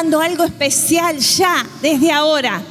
Algo especial ya, desde ahora.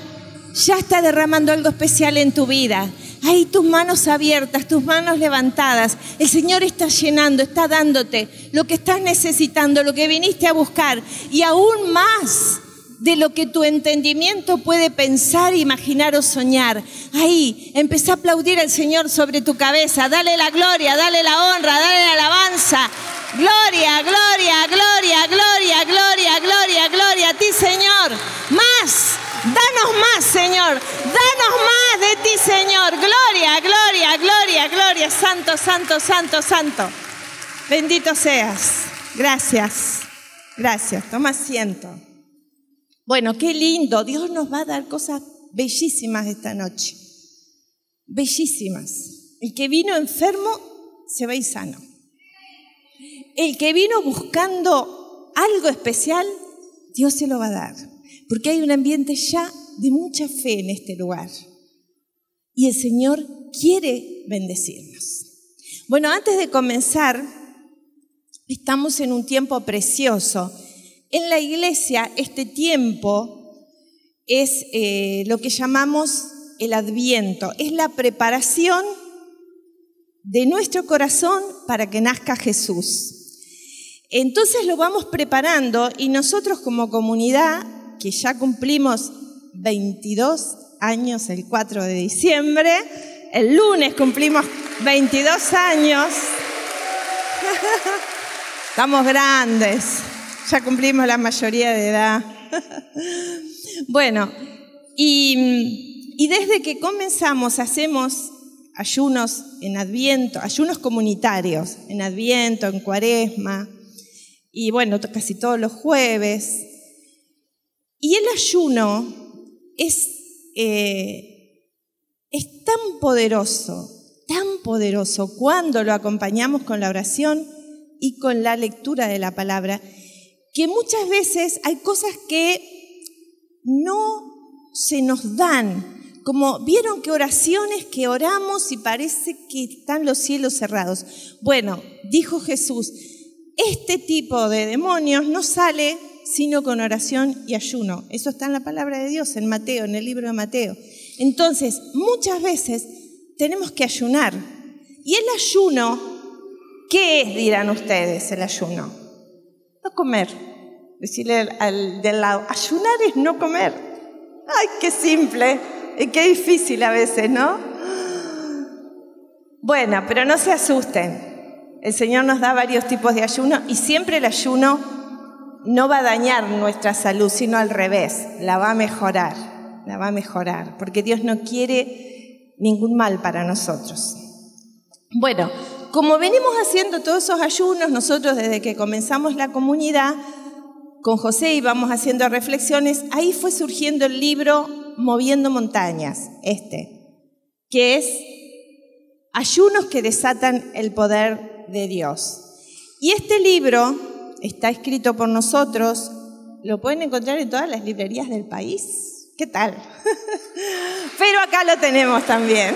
Ya está derramando algo especial en tu vida. Ahí tus manos abiertas, tus manos levantadas. El Señor está llenando, está dándote lo que estás necesitando, lo que viniste a buscar. Y aún más de lo que tu entendimiento puede pensar, imaginar o soñar. Ahí, empecé a aplaudir al Señor sobre tu cabeza. Dale la gloria, dale la honra, dale la alabanza. Gloria, gloria, gloria, gloria, gloria, gloria, gloria a ti, Señor. Más, danos más, Señor. Danos más de ti, Señor. Gloria, gloria, gloria, gloria. Santo, santo, santo, santo. Bendito seas. Gracias. Gracias. Toma asiento. Bueno, qué lindo. Dios nos va a dar cosas bellísimas esta noche. Bellísimas. El que vino enfermo se va a sano. El que vino buscando algo especial, Dios se lo va a dar. Porque hay un ambiente ya de mucha fe en este lugar. Y el Señor quiere bendecirnos. Bueno, antes de comenzar, estamos en un tiempo precioso en la iglesia este tiempo es eh, lo que llamamos el adviento, es la preparación de nuestro corazón para que nazca Jesús. Entonces lo vamos preparando y nosotros como comunidad, que ya cumplimos 22 años el 4 de diciembre, el lunes cumplimos 22 años, estamos grandes ya cumplimos la mayoría de edad. bueno, y, y desde que comenzamos hacemos ayunos en Adviento, ayunos comunitarios, en Adviento, en Cuaresma, y bueno, casi todos los jueves. Y el ayuno es, eh, es tan poderoso, tan poderoso cuando lo acompañamos con la oración y con la lectura de la palabra, que muchas veces hay cosas que no se nos dan. Como vieron que oraciones que oramos y parece que están los cielos cerrados. Bueno, dijo Jesús, este tipo de demonios no sale sino con oración y ayuno. Eso está en la palabra de Dios, en Mateo, en el libro de Mateo. Entonces, muchas veces tenemos que ayunar. ¿Y el ayuno qué es, dirán ustedes, el ayuno? No comer. Decirle al, del lado, ayunar es no comer. Ay, qué simple y qué difícil a veces, ¿no? Bueno, pero no se asusten. El Señor nos da varios tipos de ayuno y siempre el ayuno no va a dañar nuestra salud, sino al revés, la va a mejorar, la va a mejorar, porque Dios no quiere ningún mal para nosotros. Bueno, como venimos haciendo todos esos ayunos, nosotros desde que comenzamos la comunidad, con José íbamos haciendo reflexiones, ahí fue surgiendo el libro Moviendo Montañas, este, que es Ayunos que desatan el poder de Dios. Y este libro está escrito por nosotros, lo pueden encontrar en todas las librerías del país. ¿Qué tal? Pero acá lo tenemos también.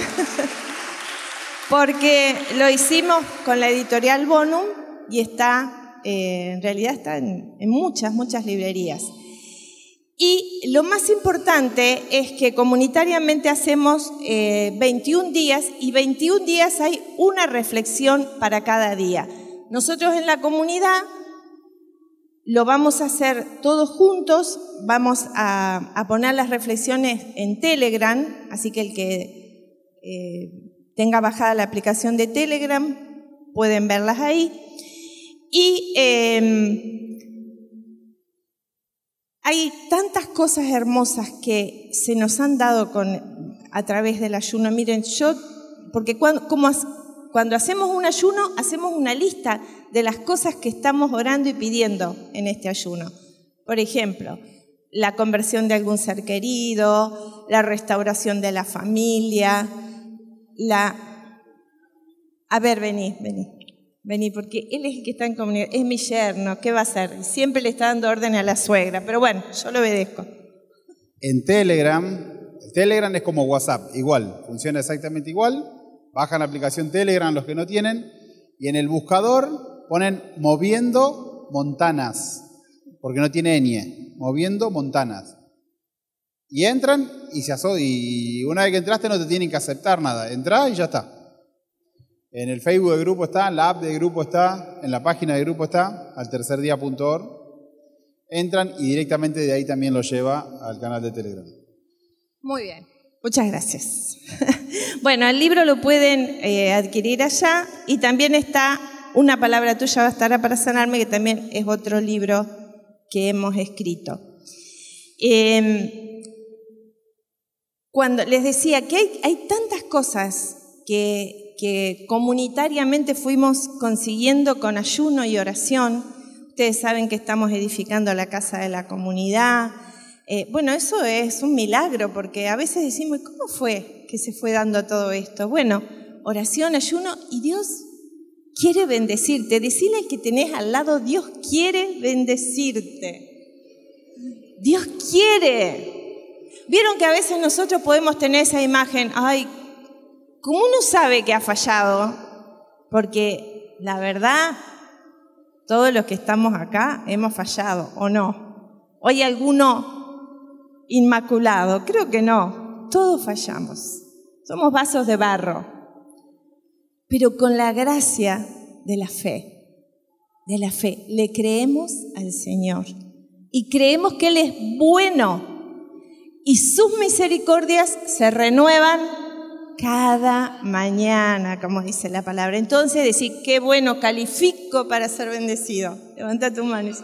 Porque lo hicimos con la editorial Bonum y está eh, en realidad está en, muchas, muchas librerías. Y lo más importante es que comunitariamente hacemos 21 eh, días y 21 días hay una reflexión para cada día. Nosotros en la comunidad lo vamos a hacer todos juntos, vamos a, poner las reflexiones en Telegram, así que el que eh, tenga bajada la aplicación de Telegram pueden verlas ahí. Y em, hay tantas cosas hermosas que se nos han dado con, a través del ayuno. Miren, yo, porque cuando, cuando hacemos un ayuno, hacemos una lista de las cosas que estamos orando y pidiendo en este ayuno. Por ejemplo, la conversión de algún ser querido, la restauración de la familia, la... A ver, vení, vení. Vení, porque él es el que está en comunidad, es mi yerno, ¿qué va a hacer? Siempre le está dando orden a la suegra, pero bueno, yo lo obedezco. En Telegram, Telegram es como WhatsApp, igual, funciona exactamente igual. Bajan la aplicación Telegram los que no tienen y en el buscador ponen moviendo montanas. porque no tiene ñ, moviendo montanas. Y entran y se aso y una vez que entraste no te tienen que aceptar nada. Entrás y ya está. En el Facebook del grupo está, en la app del grupo está, en la página del grupo está, al tercerdía.org. Entran y directamente de ahí también lo lleva al canal de Telegram. Muy bien, muchas gracias. bueno, el libro lo pueden eh, adquirir allá y también está Una palabra tuya bastará para sanarme, que también es otro libro que hemos escrito. Eh, cuando les decía que hay, tantas cosas que, comunitariamente fuimos consiguiendo con ayuno y oración. Ustedes saben que estamos edificando la casa de la comunidad. Eh, bueno, eso es un milagro porque a veces decimos, ¿cómo fue que se fue dando todo esto? Bueno, oración, ayuno y Dios quiere bendecirte. Decirle al que tenés al lado, Dios quiere bendecirte. Dios quiere. Vieron que a veces nosotros podemos tener esa imagen, ay, como uno sabe que ha fallado, porque la verdad, todos los que estamos acá hemos fallado, ¿o no? ¿O hay alguno inmaculado? Creo que no, todos fallamos. Somos vasos de barro, pero con la gracia de la fe, de la fe, le creemos al Señor y creemos que Él es bueno y sus misericordias se renuevan cada mañana, como dice la palabra. Entonces decir, qué bueno, califico para ser bendecido. Levanta tu mano.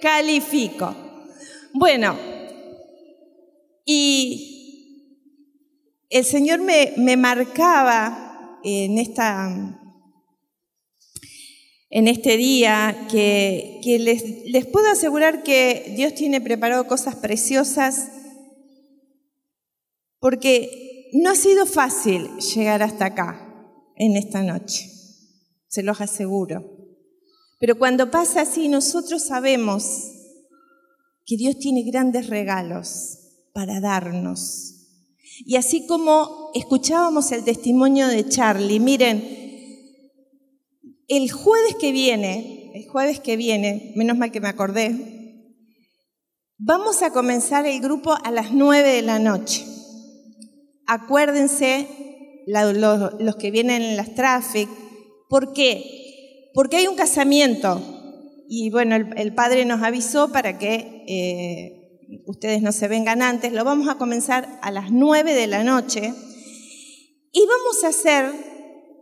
Califico. Bueno, y el Señor me, marcaba en esta en este día, que, les, les, puedo asegurar que Dios tiene preparado cosas preciosas porque no ha sido fácil llegar hasta acá en esta noche, se los aseguro. Pero cuando pasa así, nosotros sabemos que Dios tiene grandes regalos para darnos. Y así como escuchábamos el testimonio de Charlie, miren, el jueves que viene, el jueves que viene, menos mal que me acordé, vamos a comenzar el grupo a las nueve de la noche acuérdense los, que vienen en las traffic. ¿Por qué? Porque hay un casamiento y bueno, el, padre nos avisó para que eh, ustedes no se vengan antes. Lo vamos a comenzar a las 9 de la noche y vamos a hacer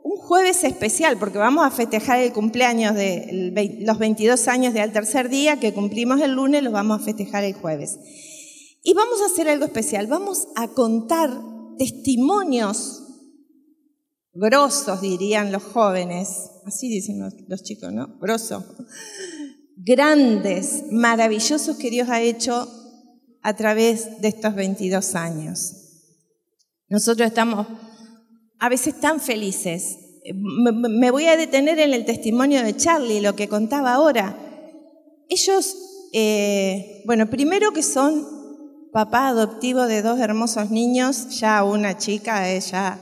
un jueves especial porque vamos a festejar el cumpleaños de los 22 años de al tercer día que cumplimos el lunes, los vamos a festejar el jueves. Y vamos a hacer algo especial, vamos a contar testimonios grosos, dirían los jóvenes, así dicen los, chicos, ¿no? Grosos, grandes, maravillosos que Dios ha hecho a través de estos 22 años. Nosotros estamos a veces tan felices. Me voy a detener en el testimonio de Charlie, lo que contaba ahora. Ellos, eh, bueno, primero que son papá adoptivo de dos hermosos niños, ya una chica, ella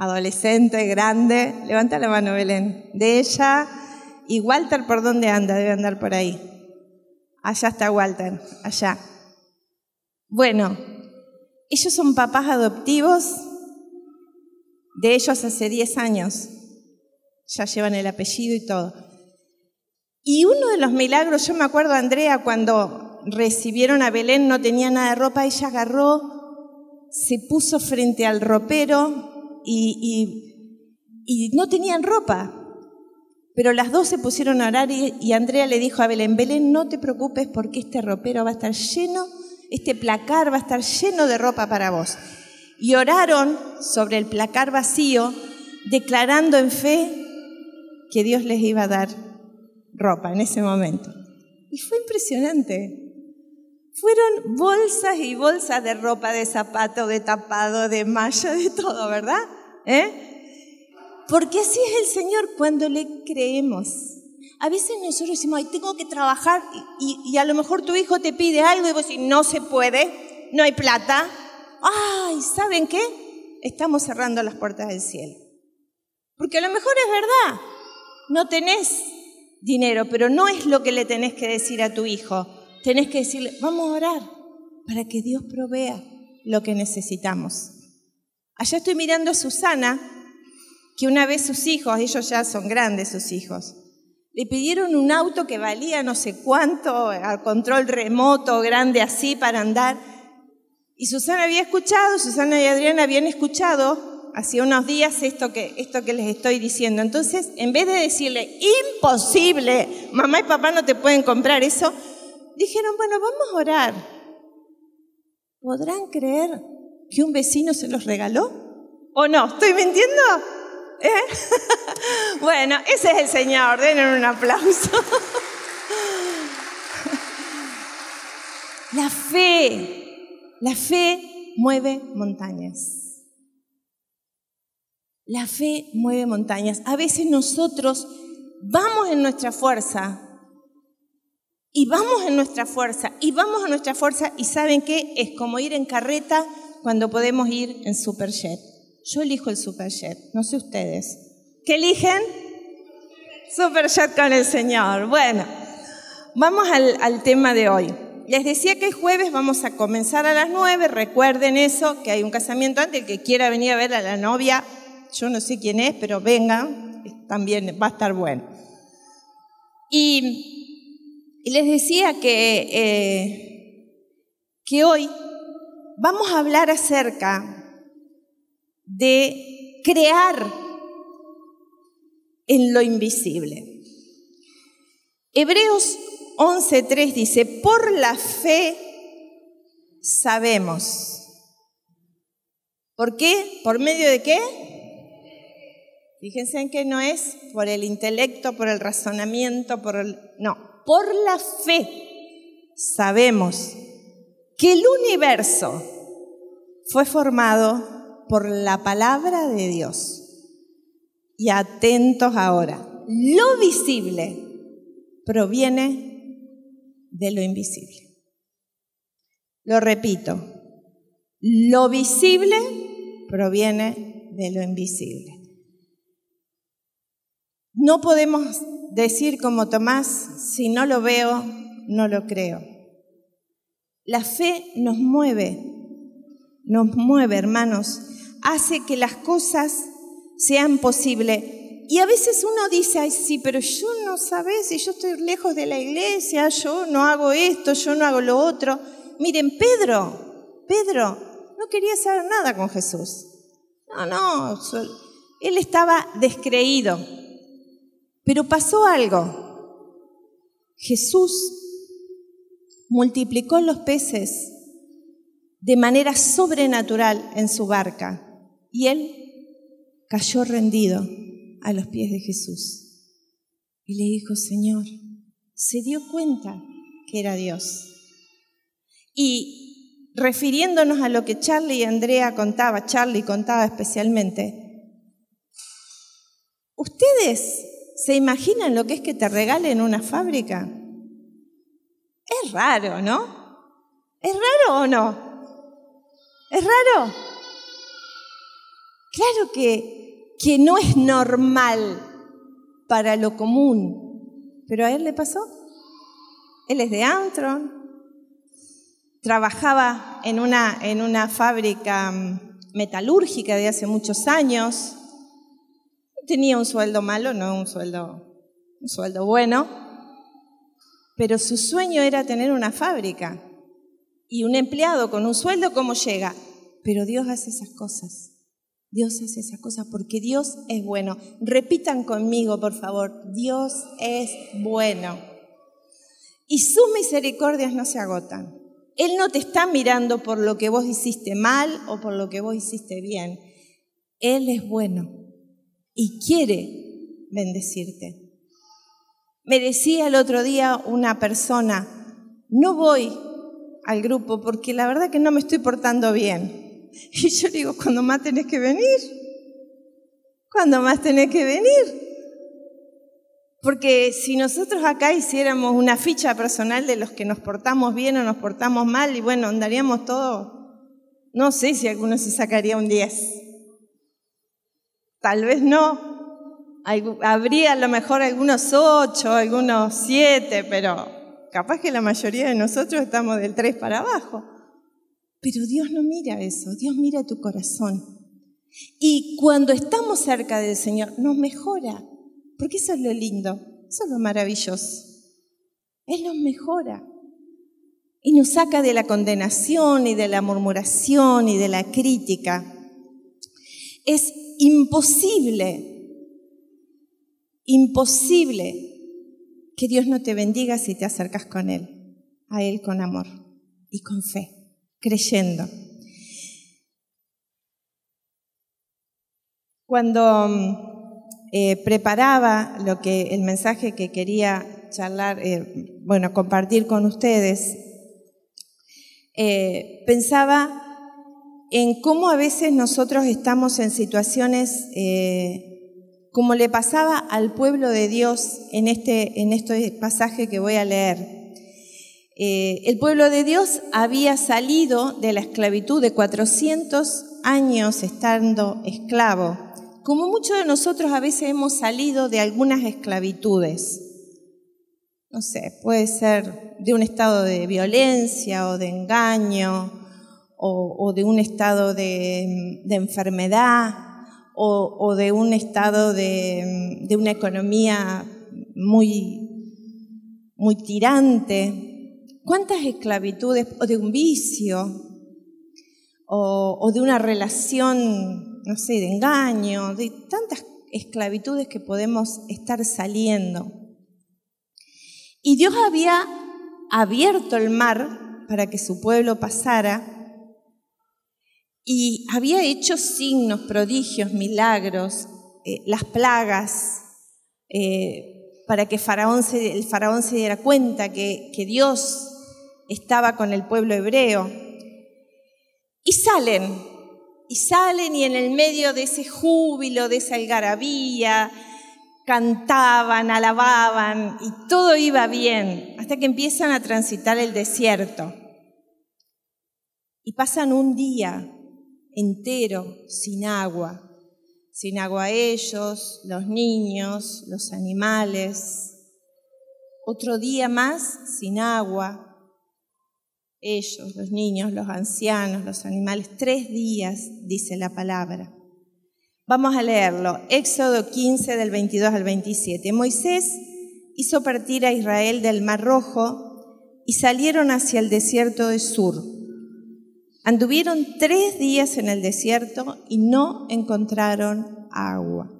adolescente, grande. Levanta la mano, Belén. De ella. ¿Y Walter por dónde anda? Debe andar por ahí. Allá está Walter, allá. Bueno, ellos son papás adoptivos de ellos hace 10 años. Ya llevan el apellido y todo. Y uno de los milagros, yo me acuerdo, Andrea, cuando recibieron a Belén, no tenía nada de ropa, ella agarró, se puso frente al ropero y, no tenían ropa. Pero las dos se pusieron a orar y Andrea le dijo a Belén, Belén, no te preocupes porque este ropero va a estar lleno, este placar va a estar lleno de ropa para vos. Y oraron sobre el placar vacío, declarando en fe que Dios les iba a dar ropa en ese momento. Y fue impresionante. Fueron bolsas y bolsas de ropa, de zapato, de tapado, de malla, de todo, ¿verdad? ¿Eh? Porque así es el Señor cuando le creemos. A veces nosotros decimos, ay, tengo que trabajar y, a lo mejor tu hijo te pide algo y vos decís, no se puede, no hay plata. Ay, ¿saben qué? Estamos cerrando las puertas del cielo. Porque a lo mejor es verdad, no tenés dinero, pero no es lo que le tenés que decir a tu hijo tenés que decirle, vamos a orar para que Dios provea lo que necesitamos. Allá estoy mirando a Susana, que una vez sus hijos, ellos ya son grandes sus hijos, le pidieron un auto que valía no sé cuánto, al control remoto, grande así para andar. Y Susana había escuchado, Susana y Adriana habían escuchado hacía unos días esto que, esto que les estoy diciendo. Entonces, en vez de decirle, imposible, mamá y papá no te pueden comprar eso, dijeron, bueno, vamos a orar. ¿Podrán creer que un vecino se los regaló? ¿O no? ¿Estoy mintiendo? ¿Eh? bueno, ese es el Señor, denle un aplauso. la fe, la fe mueve montañas. La fe mueve montañas. A veces nosotros vamos en nuestra fuerza y vamos en nuestra fuerza y vamos a nuestra fuerza y saben qué es como ir en carreta cuando podemos ir en superjet. Yo elijo el Superjet, no sé ustedes. ¿Qué eligen? Superjet con el Señor. Bueno, vamos al, tema de hoy. Les decía que el jueves vamos a comenzar a las nueve. Recuerden eso, que hay un casamiento antes. El que quiera venir a ver a la novia, yo no sé quién es, pero vengan, también va a estar bueno. Y, les decía que, eh, que hoy vamos a hablar acerca de crear en lo invisible. Hebreos 11.3 dice, por la fe sabemos. ¿Por qué? ¿Por medio de qué? Fíjense en que no es por el intelecto, por el razonamiento, por el... No, por la fe sabemos que el universo fue formado por la palabra de Dios. Y atentos ahora, lo visible proviene de lo invisible. Lo repito, lo visible proviene de lo invisible. No podemos decir como Tomás, si no lo veo, no lo creo. La fe nos mueve, nos mueve, hermanos, hace que las cosas sean posibles. Y a veces uno dice, ay, sí, pero yo no sabes, si yo estoy lejos de la iglesia, yo no hago esto, yo no hago lo otro. Miren, Pedro, Pedro no quería saber nada con Jesús. No, no, él estaba descreído. Pero pasó algo. Jesús multiplicó los peces de manera sobrenatural en su barca. Y él cayó rendido a los pies de Jesús. Y le dijo, Señor, se dio cuenta que era Dios. Y refiriéndonos a lo que Charlie y Andrea contaba, Charlie contaba especialmente, ¿ustedes se imaginan lo que es que te regalen una fábrica? Es raro, ¿no? ¿Es raro o no? ¿Es raro? Claro que, que no es normal para lo común, pero a él le pasó. Él es de Antron, trabajaba en una, en una fábrica mm, metalúrgica de hace muchos años, tenía un sueldo malo, no un sueldo, un sueldo bueno, pero su sueño era tener una fábrica y un empleado con un sueldo, ¿cómo llega? Pero Dios hace esas cosas. Dios hace esa cosa porque Dios es bueno. Repitan conmigo, por favor, Dios es bueno. Y sus misericordias no se agotan. Él no te está mirando por lo que vos hiciste mal o por lo que vos hiciste bien. Él es bueno y quiere bendecirte. Me decía el otro día una persona, no voy al grupo porque la verdad que no me estoy portando bien. Y yo digo, ¿cuándo más tenés que venir? ¿Cuándo más tenés que venir? Porque si nosotros acá hiciéramos una ficha personal de los que nos portamos bien o nos portamos mal, y bueno, andaríamos todos, no sé si alguno se sacaría un 10. Tal vez no. Habría a lo mejor algunos 8, algunos 7, pero capaz que la mayoría de nosotros estamos del 3 para abajo. Pero Dios no mira eso, Dios mira tu corazón. Y cuando estamos cerca del Señor, nos mejora, porque eso es lo lindo, eso es lo maravilloso. Él nos mejora y nos saca de la condenación y de la murmuración y de la crítica. Es imposible, imposible que Dios no te bendiga si te acercas con Él, a Él con amor y con fe, creyendo. Cuando eh, preparaba lo que el mensaje que quería charlar, eh, bueno, compartir con ustedes, eh, pensaba en cómo a veces nosotros estamos en situaciones como le pasaba al pueblo de Dios en este, en este pasaje que voy a leer. Eh, el pueblo de Dios había salido de la esclavitud de 400 años estando esclavo, como muchos de nosotros a veces hemos salido de algunas esclavitudes. No sé, puede ser de un estado de violencia o de engaño o, de un estado de, de enfermedad o, de un estado de, una economía muy, muy tirante. ¿Cuántas esclavitudes, o de un vicio, o, de una relación, no sé, de engaño, de tantas esclavitudes que podemos estar saliendo? Y Dios había abierto el mar para que su pueblo pasara y había hecho signos, prodigios, milagros, eh, las plagas, eh, para que el faraón se diera cuenta que Dios estaba con el pueblo hebreo. Y salen, y salen y en el medio de ese júbilo, de esa algarabía, cantaban, alababan y todo iba bien, hasta que empiezan a transitar el desierto. Y pasan un día, entero, sin agua, sin agua ellos, los niños, los animales. Otro día más sin agua, ellos, los niños, los ancianos, los animales. Tres días, dice la palabra. Vamos a leerlo. Éxodo 15 del 22 al 27. Moisés hizo partir a Israel del Mar Rojo y salieron hacia el desierto de Sur Anduvieron tres días en el desierto y no encontraron agua.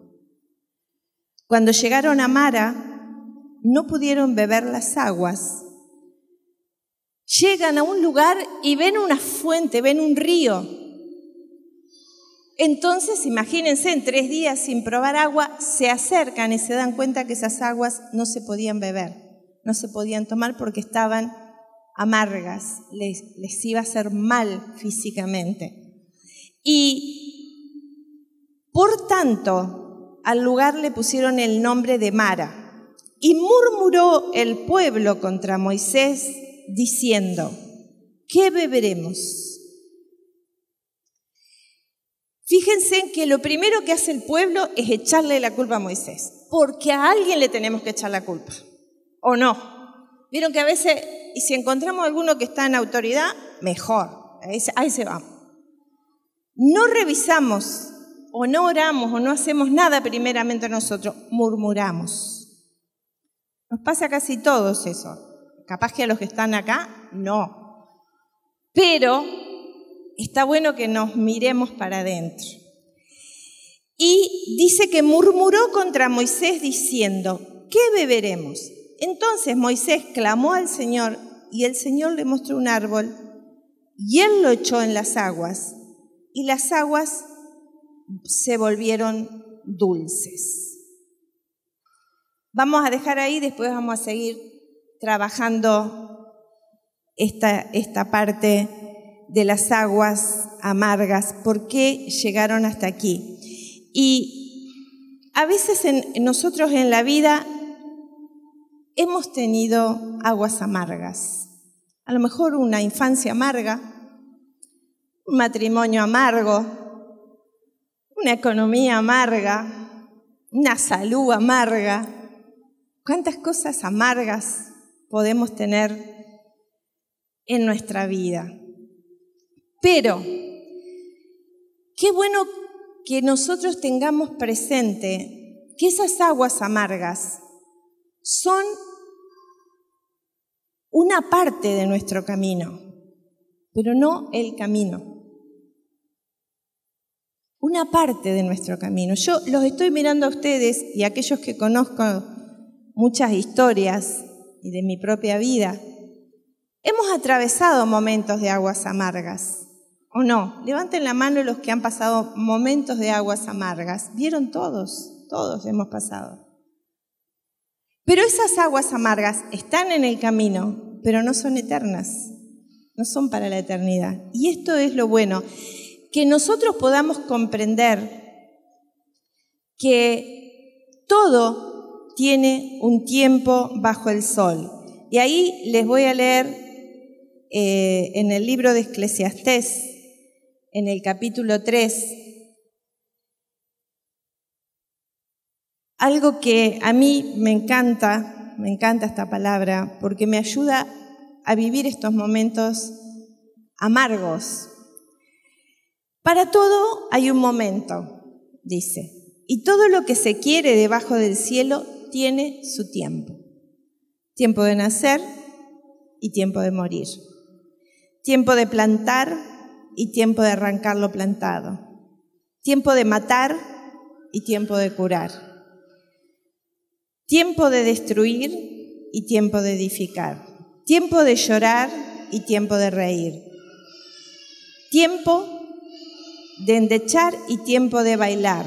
Cuando llegaron a Mara, no pudieron beber las aguas. Llegan a un lugar y ven una fuente, ven un río. Entonces, imagínense, en tres días sin probar agua, se acercan y se dan cuenta que esas aguas no se podían beber, no se podían tomar porque estaban amargas, les, iba a hacer mal físicamente. Y por tanto, al lugar le pusieron el nombre de Mara. Y murmuró el pueblo contra Moisés, diciendo, ¿qué beberemos? Fíjense en que lo primero que hace el pueblo es echarle la culpa a Moisés, porque a alguien le tenemos que echar la culpa, ¿o no? Vieron que a veces y si encontramos alguno que está en autoridad, mejor. Ahí, se va. No revisamos o no oramos o no hacemos nada primeramente nosotros, murmuramos. Nos pasa casi todos eso. Capaz que a los que están acá, no. Pero está bueno que nos miremos para adentro. Y dice que murmuró contra Moisés diciendo, ¿qué beberemos? Entonces Moisés clamó al Señor y el Señor le mostró un árbol y él lo echó en las aguas y las aguas se volvieron dulces. Vamos a dejar ahí, después vamos a seguir trabajando esta, esta parte de las aguas amargas, por qué llegaron hasta aquí. Y a veces nosotros en la vida hemos tenido aguas amargas. A lo mejor una infancia amarga, un matrimonio amargo, una economía amarga, una salud amarga. ¿Cuántas cosas amargas podemos tener en nuestra vida. Pero, qué bueno que nosotros tengamos presente que esas aguas amargas son una parte de nuestro camino, pero no el camino. Una parte de nuestro camino. Yo los estoy mirando a ustedes y a aquellos que conozco muchas historias y de mi propia vida. Hemos atravesado momentos de aguas amargas, ¿o no? Levanten la mano los que han pasado momentos de aguas amargas. ¿Vieron todos? Todos hemos pasado. Pero esas aguas amargas están en el camino, pero no son eternas, no son para la eternidad. Y esto es lo bueno, que nosotros podamos comprender que todo tiene un tiempo bajo el sol. Y ahí les voy a leer eh, en el libro de Eclesiastés, en el capítulo 3, algo que a mí me encanta, me encanta esta palabra, porque me ayuda a vivir estos momentos amargos. Para todo hay un momento, dice, y todo lo que se quiere debajo del cielo tiene su tiempo. Tiempo de nacer y tiempo de morir. Tiempo de plantar y tiempo de arrancar lo plantado. Tiempo de matar y tiempo de curar tiempo de destruir y tiempo de edificar, tiempo de llorar y tiempo de reír, tiempo de endechar y tiempo de bailar,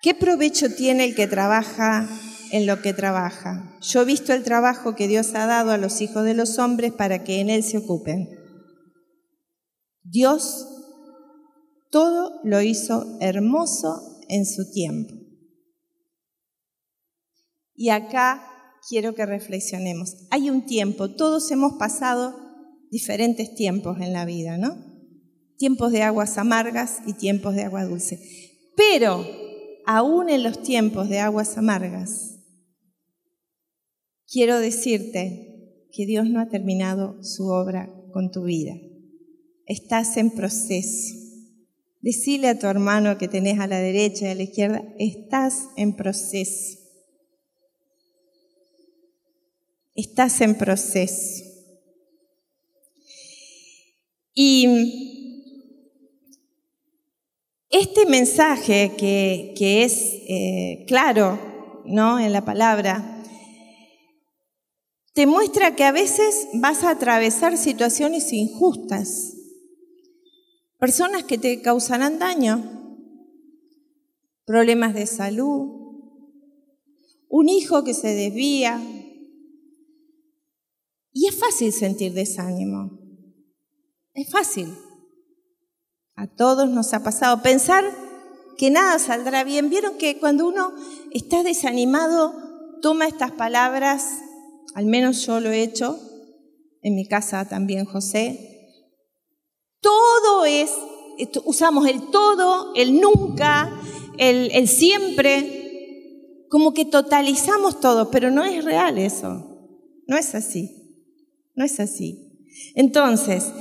¿Qué provecho tiene el que trabaja en lo que trabaja? Yo he visto el trabajo que Dios ha dado a los hijos de los hombres para que en él se ocupen. Dios todo lo hizo hermoso en su tiempo. Y acá quiero que reflexionemos. Hay un tiempo, todos hemos pasado diferentes tiempos en la vida, ¿no? Tiempos de aguas amargas y tiempos de agua dulce. Pero aún en los tiempos de aguas amargas, quiero decirte que Dios no ha terminado su obra con tu vida. Estás en proceso. Decile a tu hermano que tenés a la derecha y a la izquierda, estás en proceso. estás en proceso. Y este mensaje que, es eh, claro ¿no? en la palabra, te muestra que a veces vas a atravesar situaciones injustas, personas que te causarán daño, problemas de salud, un hijo que se desvía, y es fácil sentir desánimo. Es fácil. A todos nos ha pasado pensar que nada saldrá bien. Vieron que cuando uno está desanimado, toma estas palabras, al menos yo lo he hecho, en mi casa también José. Todo es, usamos el todo, el nunca, el, siempre, como que totalizamos todo, pero no es real eso, no es así. No es así. Entonces,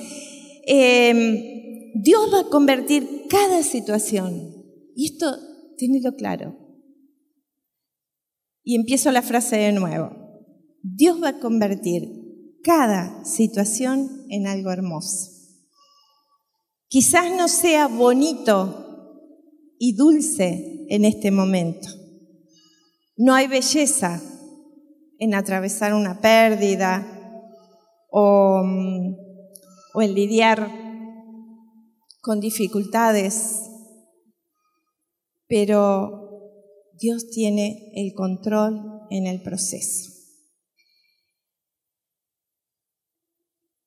em, Dios va a convertir cada situación. Y esto, tenedlo claro. Y empiezo la frase de nuevo. Dios va a convertir cada situación en algo hermoso. Quizás no sea bonito y dulce en este momento. No hay belleza en atravesar una pérdida, o, o el lidiar con dificultades, pero Dios tiene el control en el proceso.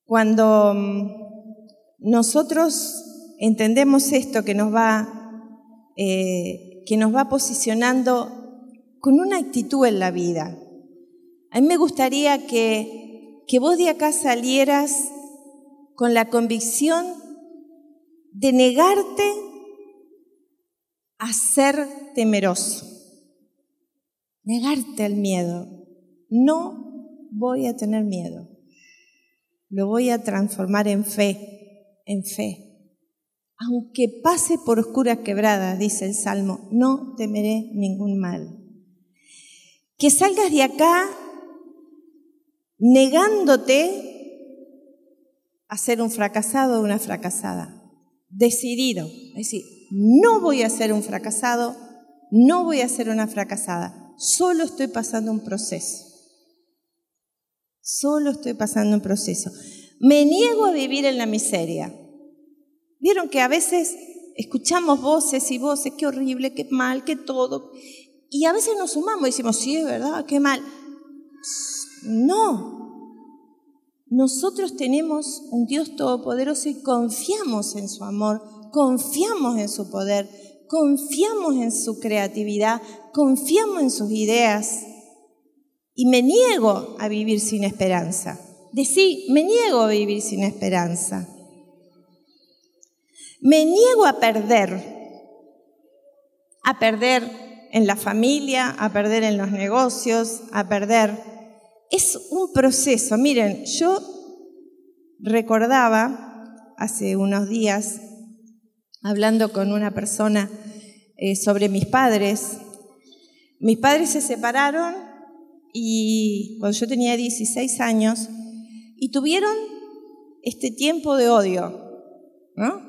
Cuando mm, nosotros entendemos esto que nos va, eh, que nos va posicionando con una actitud en la vida. A mí me gustaría que, que vos de acá salieras con la convicción de negarte a ser temeroso, negarte al miedo. No voy a tener miedo, lo voy a transformar en fe, en fe. Aunque pase por oscuras quebradas, dice el Salmo, no temeré ningún mal. Que salgas de acá negándote a ser un fracasado o una fracasada. Decidido. Es decir, no voy a ser un fracasado, no voy a ser una fracasada. Solo estoy pasando un proceso. Solo estoy pasando un proceso. Me niego a vivir en la miseria. Vieron que a veces escuchamos voces y voces, qué horrible, qué mal, qué todo. Y a veces nos sumamos y decimos, sí, es verdad, qué mal. No. Nosotros tenemos un Dios todopoderoso y confiamos en su amor, confiamos en su poder, confiamos en su creatividad, confiamos en sus ideas. Y me niego a vivir sin esperanza. Decí, me niego a vivir sin esperanza. Me niego a perder, a perder en la familia, a perder en los negocios, a perder. Es un proceso. Miren, yo recordaba hace unos días, hablando con una persona eh, sobre mis padres, mis padres se separaron y cuando yo tenía 16 años y tuvieron este tiempo de odio, ¿no?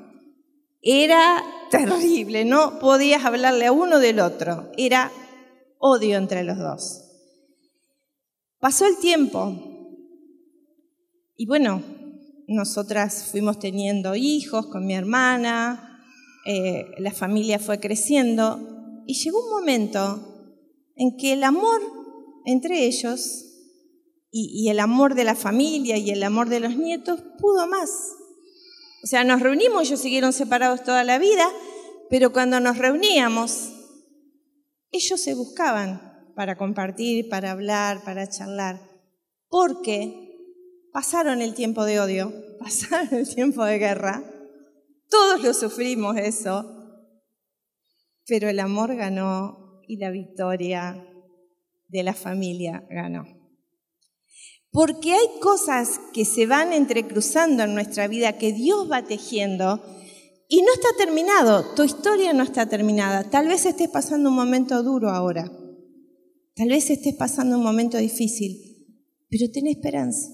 Era terrible, no podías hablarle a uno del otro, era odio entre los dos. Pasó el tiempo y bueno, nosotras fuimos teniendo hijos con mi hermana, eh, la familia fue creciendo y llegó un momento en que el amor entre ellos y el amor de la familia y el amor de los nietos pudo más. O sea, nos reunimos, ellos siguieron separados toda la vida, pero cuando nos reuníamos, ellos se buscaban para compartir, para hablar, para charlar, porque pasaron el tiempo de odio, pasaron el tiempo de guerra, todos lo sufrimos eso, pero el amor ganó y la victoria de la familia ganó. Porque hay cosas que se van entrecruzando en nuestra vida, que Dios va tejiendo, y no está terminado, tu historia no está terminada. Tal vez estés pasando un momento duro ahora, tal vez estés pasando un momento difícil, pero ten esperanza,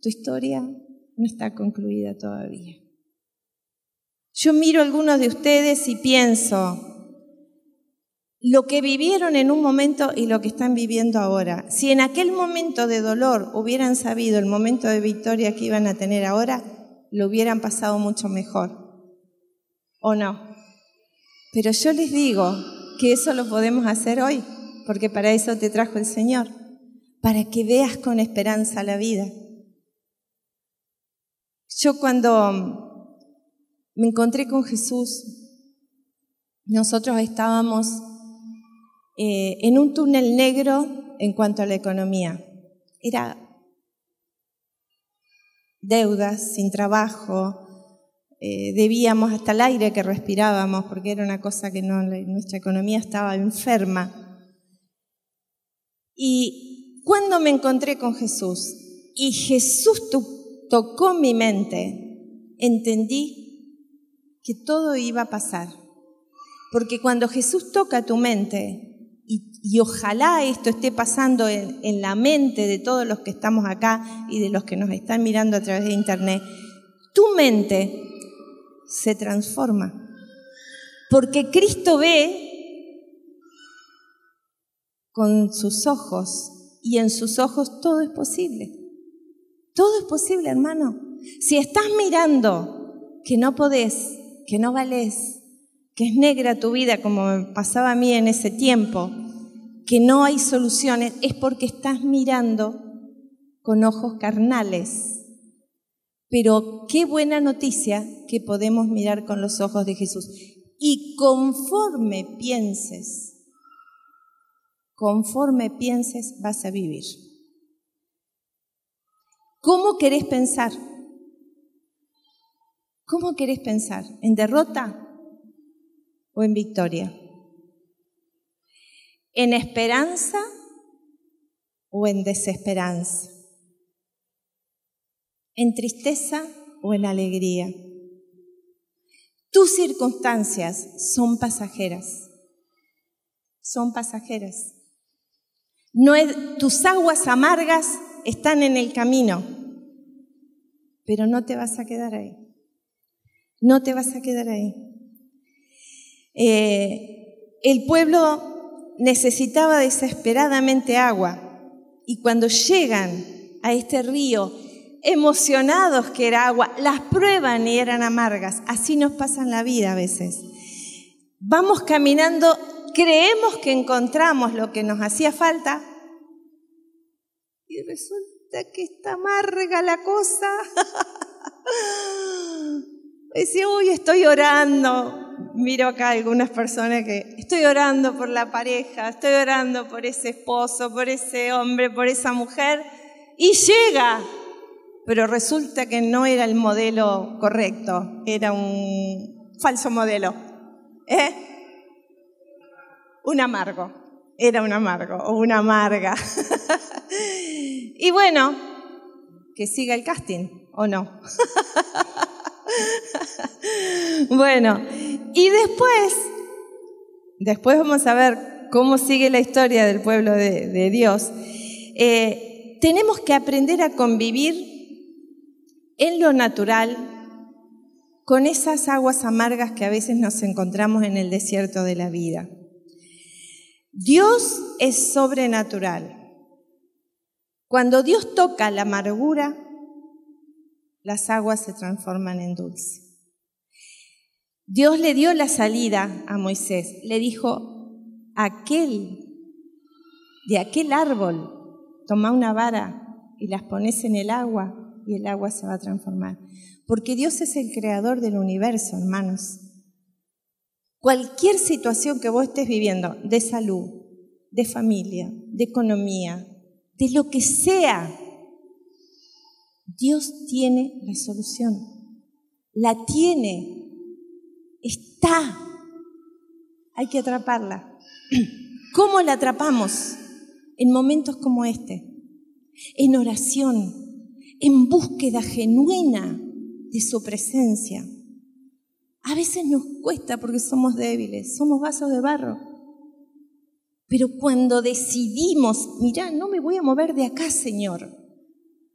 tu historia no está concluida todavía. Yo miro a algunos de ustedes y pienso, lo que vivieron en un momento y lo que están viviendo ahora. Si en aquel momento de dolor hubieran sabido el momento de victoria que iban a tener ahora, lo hubieran pasado mucho mejor. ¿O no? Pero yo les digo que eso lo podemos hacer hoy, porque para eso te trajo el Señor, para que veas con esperanza la vida. Yo cuando me encontré con Jesús, nosotros estábamos eh, en un túnel negro en cuanto a la economía. Era deudas, sin trabajo, eh, debíamos hasta el aire que respirábamos porque era una cosa que no, nuestra economía estaba enferma. Y cuando me encontré con Jesús y Jesús tocó mi mente, entendí que todo iba a pasar. Porque cuando Jesús toca tu mente, y, ojalá esto esté pasando en, la mente de todos los que estamos acá y de los que nos están mirando a través de internet, tu mente se transforma. Porque Cristo ve con sus ojos y en sus ojos todo es posible. Todo es posible, hermano. Si estás mirando que no podés, que no valés, que es negra tu vida como me pasaba a mí en ese tiempo, que no hay soluciones, es porque estás mirando con ojos carnales. Pero qué buena noticia que podemos mirar con los ojos de Jesús. Y conforme pienses, conforme pienses vas a vivir. ¿Cómo querés pensar? ¿Cómo querés pensar? ¿En derrota o en victoria? ¿En esperanza o en desesperanza? ¿En tristeza o en alegría? Tus circunstancias son pasajeras. Son pasajeras. No tus aguas amargas están en el camino, pero no te vas a quedar ahí. No te vas a quedar ahí. Eh, el pueblo necesitaba desesperadamente agua y cuando llegan a este río, emocionados que era agua, las prueban y eran amargas. Así nos pasa en la vida a veces. Vamos caminando, creemos que encontramos lo que nos hacía falta y resulta que está amarga la cosa. Decía, uy, estoy orando. Miro acá algunas personas que estoy orando por la pareja, estoy orando por ese esposo, por ese hombre, por esa mujer. Y llega, pero resulta que no era el modelo correcto, era un falso modelo. ¿Eh? Un amargo, era un amargo o una amarga. y bueno, que siga el casting, ¿o no? bueno, y después, después vamos a ver cómo sigue la historia del pueblo de, Dios. Eh, tenemos que aprender a convivir en lo natural con esas aguas amargas que a veces nos encontramos en el desierto de la vida. Dios es sobrenatural. Cuando Dios toca la amargura, las aguas se transforman en dulce. Dios le dio la salida a Moisés. Le dijo, aquel, de aquel árbol, toma una vara y las pones en el agua y el agua se va a transformar. Porque Dios es el creador del universo, hermanos. Cualquier situación que vos estés viviendo, de salud, de familia, de economía, de lo que sea, Dios tiene la solución. La tiene. Está. Hay que atraparla. ¿Cómo la atrapamos? En momentos como este. En oración. En búsqueda genuina de su presencia. A veces nos cuesta porque somos débiles, somos vasos de barro. Pero cuando decidimos, mira, no me voy a mover de acá, Señor.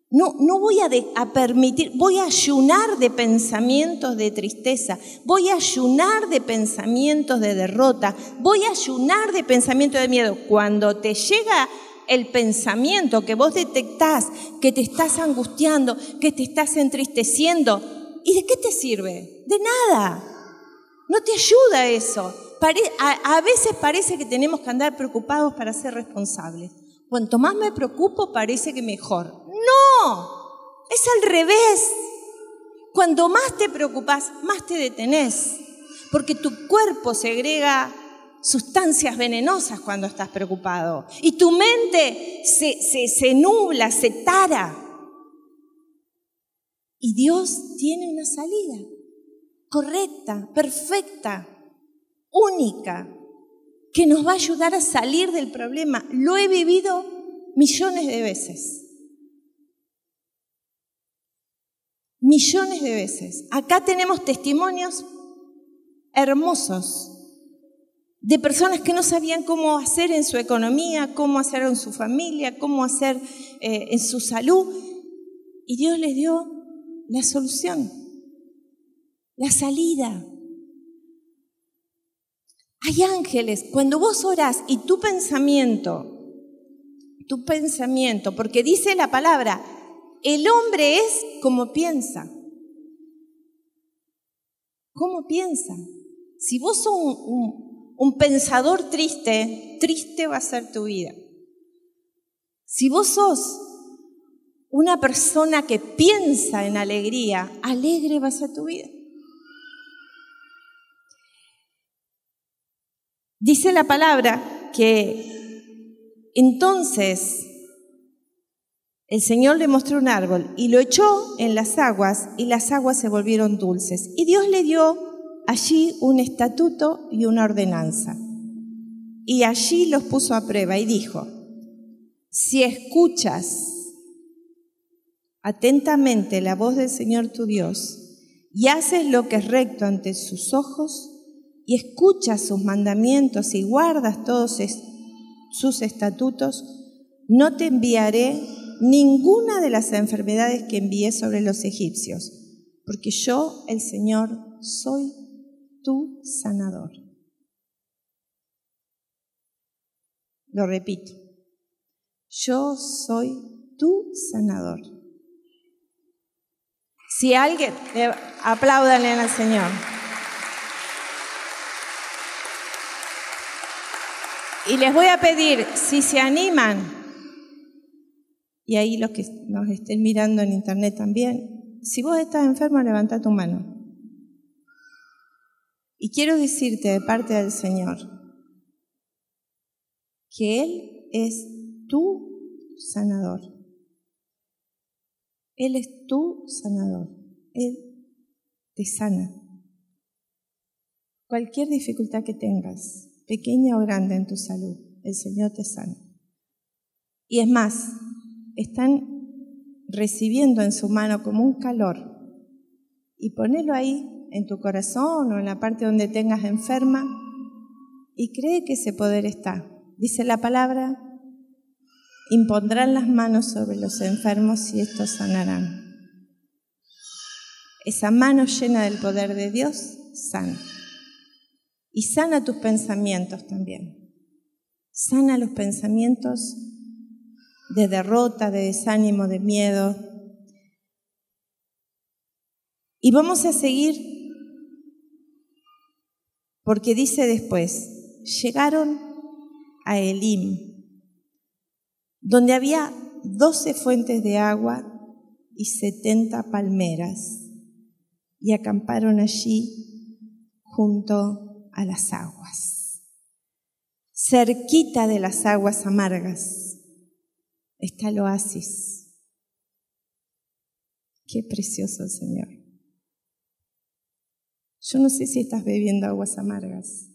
No, no voy a, a, permitir, voy a ayunar de pensamientos de tristeza, voy a ayunar de pensamientos de derrota, voy a ayunar de pensamientos de miedo. Cuando te llega el pensamiento que vos detectás, que te estás angustiando, que te estás entristeciendo, ¿y de qué te sirve? De nada. No te ayuda eso a, veces parece que tenemos que andar preocupados para ser responsables. Cuanto más me preocupo, parece que mejor. No, es al revés. Cuando más te preocupas, más te detenés. Porque tu cuerpo segrega sustancias venenosas cuando estás preocupado. Y tu mente se, se, se nubla, se tara. Y Dios tiene una salida correcta, perfecta única que nos va a ayudar a salir del problema. Lo he vivido millones de veces. Millones de veces. Acá tenemos testimonios hermosos de personas que no sabían cómo hacer en su economía, cómo hacer en su familia, cómo hacer eh, en su salud. Y Dios les dio la solución, la salida. Hay ángeles. Cuando vos orás y tu pensamiento, tu pensamiento, porque dice la palabra, el hombre es como piensa. ¿Cómo piensa? Si vos sos un, un, pensador triste, triste va a ser tu vida. Si vos sos una persona que piensa en alegría, alegre va a ser tu vida. Dice la palabra que entonces el Señor le mostró un árbol y lo echó en las aguas y las aguas se volvieron dulces. Y Dios le dio allí un estatuto y una ordenanza. Y allí los puso a prueba y dijo, si escuchas atentamente la voz del Señor tu Dios y haces lo que es recto ante sus ojos y escuchas sus mandamientos y guardas todos sus estatutos, no te enviaré ninguna de las enfermedades que envié sobre los egipcios, porque yo, el Señor, soy tu sanador. Lo repito, yo soy tu sanador. Si alguien, apláudanle al Señor. Y les voy a pedir, si se animan, y ahí los que nos estén mirando en internet también, si vos estás enfermo, levanta tu mano. Y quiero decirte de parte del Señor que Él es tu sanador. Él es tu sanador. Él te sana. Cualquier dificultad que tengas, pequeña o grande en tu salud, el Señor te sana. Y es más, están recibiendo en su mano como un calor. Y ponelo ahí en tu corazón o en la parte donde tengas enferma y cree que ese poder está. Dice la palabra, impondrán las manos sobre los enfermos y estos sanarán. Esa mano llena del poder de Dios sana. Y sana tus pensamientos también. Sana los pensamientos de derrota, de desánimo, de miedo. Y vamos a seguir porque dice después, llegaron a Elim, donde había doce fuentes de agua y setenta palmeras, y acamparon allí junto a las aguas, cerquita de las aguas amargas está el oasis. Qué precioso Señor. Yo no sé si estás bebiendo aguas amargas,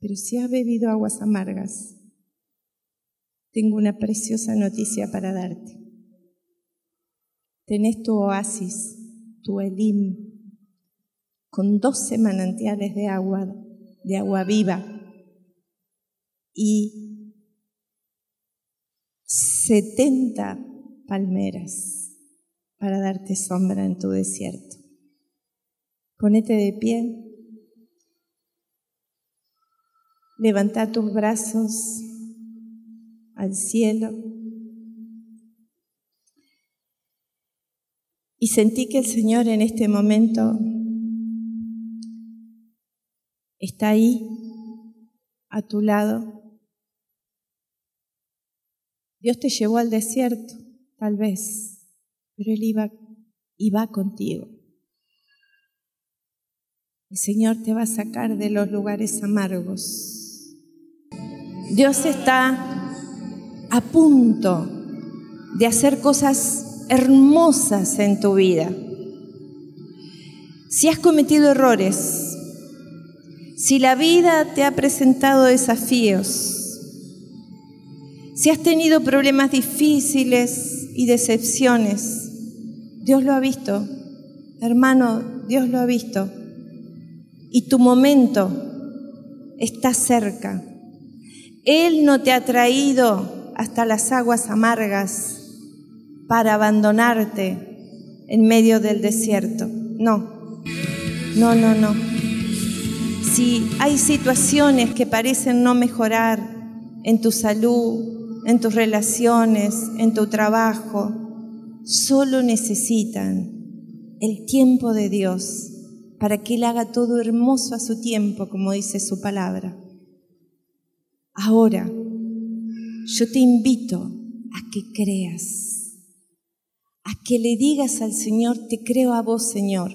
pero si has bebido aguas amargas, tengo una preciosa noticia para darte. Tenés tu oasis, tu Elim, con doce manantiales de agua, de agua viva, y 70 palmeras para darte sombra en tu desierto. Ponete de pie. Levanta tus brazos al cielo. Y sentí que el Señor en este momento está ahí, a tu lado Dios te llevó al desierto, tal vez, pero Él iba y va contigo. El Señor te va a sacar de los lugares amargos. Dios está a punto de hacer cosas hermosas en tu vida. Si has cometido errores, si la vida te ha presentado desafíos, si has tenido problemas difíciles y decepciones, Dios lo ha visto. Hermano, Dios lo ha visto. Y tu momento está cerca. Él no te ha traído hasta las aguas amargas para abandonarte en medio del desierto. No, no, no, no. Si hay situaciones que parecen no mejorar en tu salud, en tus relaciones, en tu trabajo, solo necesitan el tiempo de Dios para que Él haga todo hermoso a su tiempo, como dice su palabra. Ahora, yo te invito a que creas, a que le digas al Señor, te creo a vos, Señor.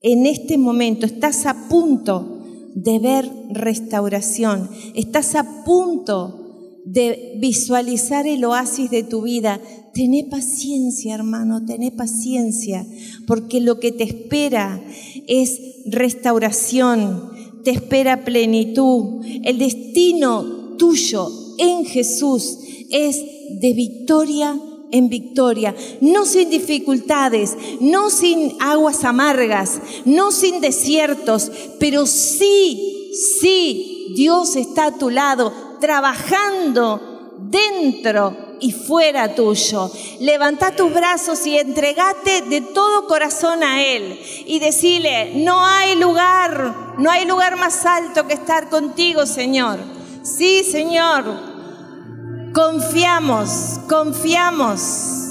En este momento estás a punto de ver restauración, estás a punto de visualizar el oasis de tu vida. Tené paciencia, hermano, tené paciencia, porque lo que te espera es restauración, te espera plenitud. El destino tuyo en Jesús es de victoria en victoria, no sin dificultades, no sin aguas amargas, no sin desiertos, pero sí, sí, Dios está a tu lado, trabajando dentro y fuera tuyo. Levanta tus brazos y entregate de todo corazón a Él y decile, no hay lugar, no hay lugar más alto que estar contigo, Señor. Sí, Señor. Confiamos, confiamos.